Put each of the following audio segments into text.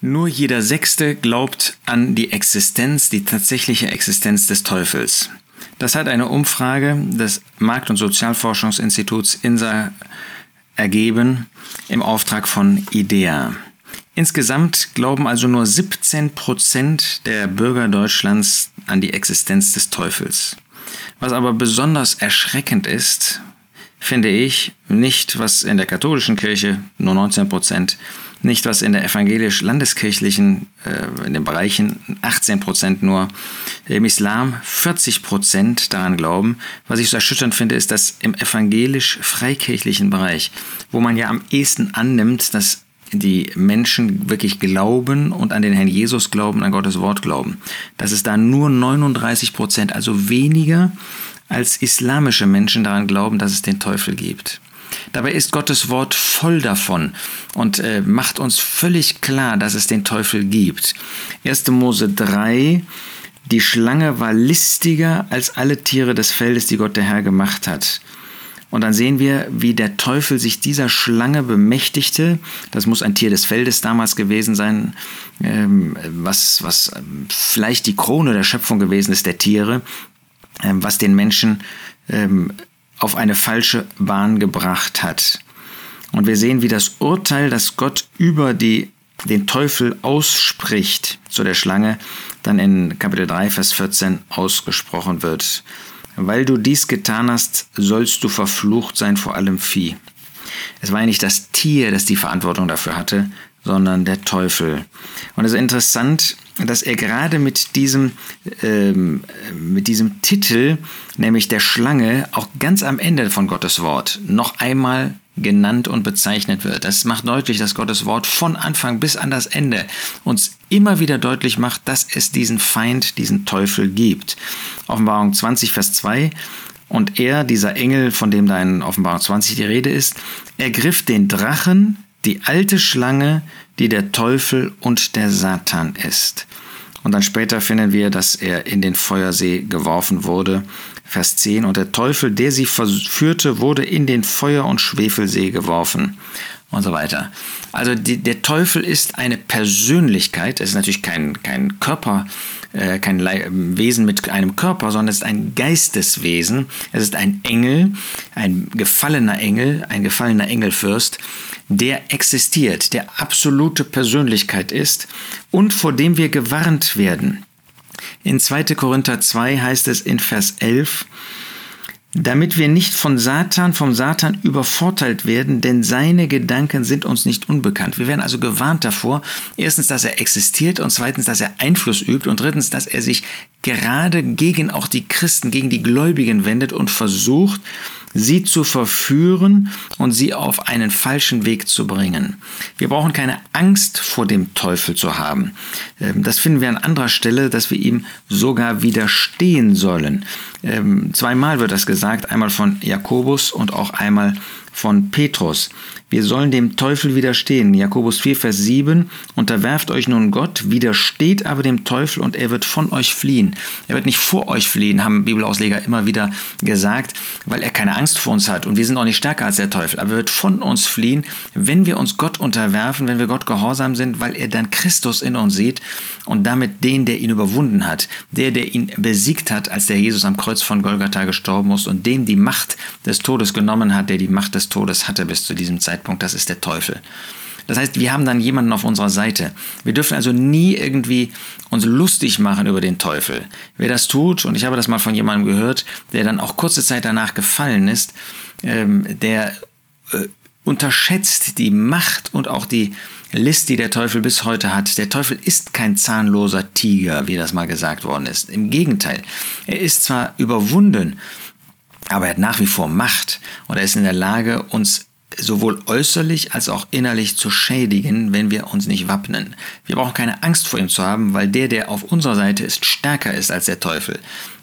Nur jeder Sechste glaubt an die Existenz, die tatsächliche Existenz des Teufels. Das hat eine Umfrage des Markt- und Sozialforschungsinstituts INSA ergeben im Auftrag von IDEA. Insgesamt glauben also nur 17 Prozent der Bürger Deutschlands an die Existenz des Teufels. Was aber besonders erschreckend ist, finde ich, nicht was in der katholischen Kirche nur 19 Prozent, nicht was in der evangelisch-landeskirchlichen, äh, in den Bereichen 18 Prozent nur, im Islam 40 Prozent daran glauben. Was ich so erschütternd finde, ist, dass im evangelisch-freikirchlichen Bereich, wo man ja am ehesten annimmt, dass die Menschen wirklich glauben und an den Herrn Jesus glauben, an Gottes Wort glauben, dass es da nur 39 Prozent, also weniger als islamische Menschen daran glauben, dass es den Teufel gibt. Dabei ist Gottes Wort voll davon und äh, macht uns völlig klar, dass es den Teufel gibt. 1. Mose 3, die Schlange war listiger als alle Tiere des Feldes, die Gott der Herr gemacht hat. Und dann sehen wir, wie der Teufel sich dieser Schlange bemächtigte. Das muss ein Tier des Feldes damals gewesen sein, ähm, was, was ähm, vielleicht die Krone der Schöpfung gewesen ist, der Tiere, ähm, was den Menschen auf eine falsche Bahn gebracht hat. Und wir sehen, wie das Urteil, das Gott über die, den Teufel ausspricht zu der Schlange, dann in Kapitel 3, Vers 14 ausgesprochen wird. Weil du dies getan hast, sollst du verflucht sein vor allem Vieh. Es war ja nicht das Tier, das die Verantwortung dafür hatte, sondern der Teufel. Und es ist interessant, dass er gerade mit diesem, ähm, mit diesem Titel, nämlich der Schlange, auch ganz am Ende von Gottes Wort noch einmal genannt und bezeichnet wird. Das macht deutlich, dass Gottes Wort von Anfang bis an das Ende uns immer wieder deutlich macht, dass es diesen Feind, diesen Teufel gibt. Offenbarung 20, Vers 2. Und er, dieser Engel, von dem da in Offenbarung 20 die Rede ist, ergriff den Drachen, die alte Schlange, die der Teufel und der Satan ist. Und dann später finden wir, dass er in den Feuersee geworfen wurde. Vers 10. Und der Teufel, der sie verführte, wurde in den Feuer- und Schwefelsee geworfen. Und so weiter. Also die, der Teufel ist eine Persönlichkeit. Es ist natürlich kein, kein Körper, äh, kein Wesen mit einem Körper, sondern es ist ein Geisteswesen. Es ist ein Engel, ein gefallener Engel, ein gefallener Engelfürst, der existiert, der absolute Persönlichkeit ist und vor dem wir gewarnt werden. In 2. Korinther 2 heißt es in Vers 11, damit wir nicht von Satan, vom Satan übervorteilt werden, denn seine Gedanken sind uns nicht unbekannt. Wir werden also gewarnt davor, erstens, dass er existiert und zweitens, dass er Einfluss übt und drittens, dass er sich gerade gegen auch die Christen, gegen die Gläubigen wendet und versucht, sie zu verführen und sie auf einen falschen Weg zu bringen. Wir brauchen keine Angst vor dem Teufel zu haben. Ähm, das finden wir an anderer Stelle, dass wir ihm sogar widerstehen sollen. Ähm, zweimal wird das gesagt, einmal von Jakobus und auch einmal von Petrus. Wir sollen dem Teufel widerstehen. Jakobus 4, Vers 7. Unterwerft euch nun Gott, widersteht aber dem Teufel und er wird von euch fliehen. Er wird nicht vor euch fliehen, haben Bibelausleger immer wieder gesagt, weil er keine Angst vor uns hat und wir sind auch nicht stärker als der Teufel. Aber er wird von uns fliehen, wenn wir uns Gott unterwerfen, wenn wir Gott gehorsam sind, weil er dann Christus in uns sieht und damit den, der ihn überwunden hat, der, der ihn besiegt hat, als der Jesus am Kreuz von Golgatha gestorben ist und dem die Macht des Todes genommen hat, der die Macht des Todes hatte bis zu diesem Zeitpunkt. Zeitpunkt, das ist der Teufel. Das heißt, wir haben dann jemanden auf unserer Seite. Wir dürfen also nie irgendwie uns lustig machen über den Teufel. Wer das tut, und ich habe das mal von jemandem gehört, der dann auch kurze Zeit danach gefallen ist, ähm, der äh, unterschätzt die Macht und auch die List, die der Teufel bis heute hat. Der Teufel ist kein zahnloser Tiger, wie das mal gesagt worden ist. Im Gegenteil, er ist zwar überwunden, aber er hat nach wie vor Macht und er ist in der Lage, uns sowohl äußerlich als auch innerlich zu schädigen, wenn wir uns nicht wappnen. Wir brauchen keine Angst vor ihm zu haben, weil der, der auf unserer Seite ist, stärker ist als der Teufel.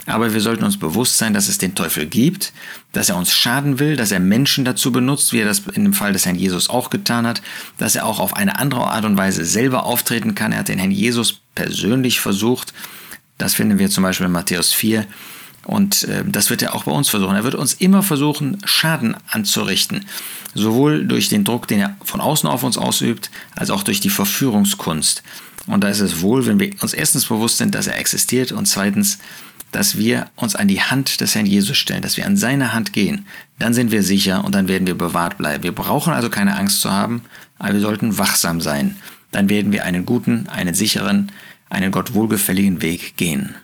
Aber wir sollten uns bewusst sein, dass es den Teufel gibt, dass er uns schaden will, dass er Menschen dazu benutzt, wie er das in dem Fall des Herrn Jesus auch getan hat, dass er auch auf eine andere Art und Weise selber auftreten kann. Er hat den Herrn Jesus persönlich versucht. Das finden wir zum Beispiel in Matthäus 4, Und äh, das wird er auch bei uns versuchen. Er wird uns immer versuchen, Schaden anzurichten. Sowohl durch den Druck, den er von außen auf uns ausübt, als auch durch die Verführungskunst. Und da ist es wohl, wenn wir uns erstens bewusst sind, dass er existiert und zweitens, dass wir uns an die Hand des Herrn Jesus stellen, dass wir an seine Hand gehen. Dann sind wir sicher und dann werden wir bewahrt bleiben. Wir brauchen also keine Angst zu haben, aber wir sollten wachsam sein. Dann werden wir einen guten, einen sicheren, einen Gott wohlgefälligen Weg gehen.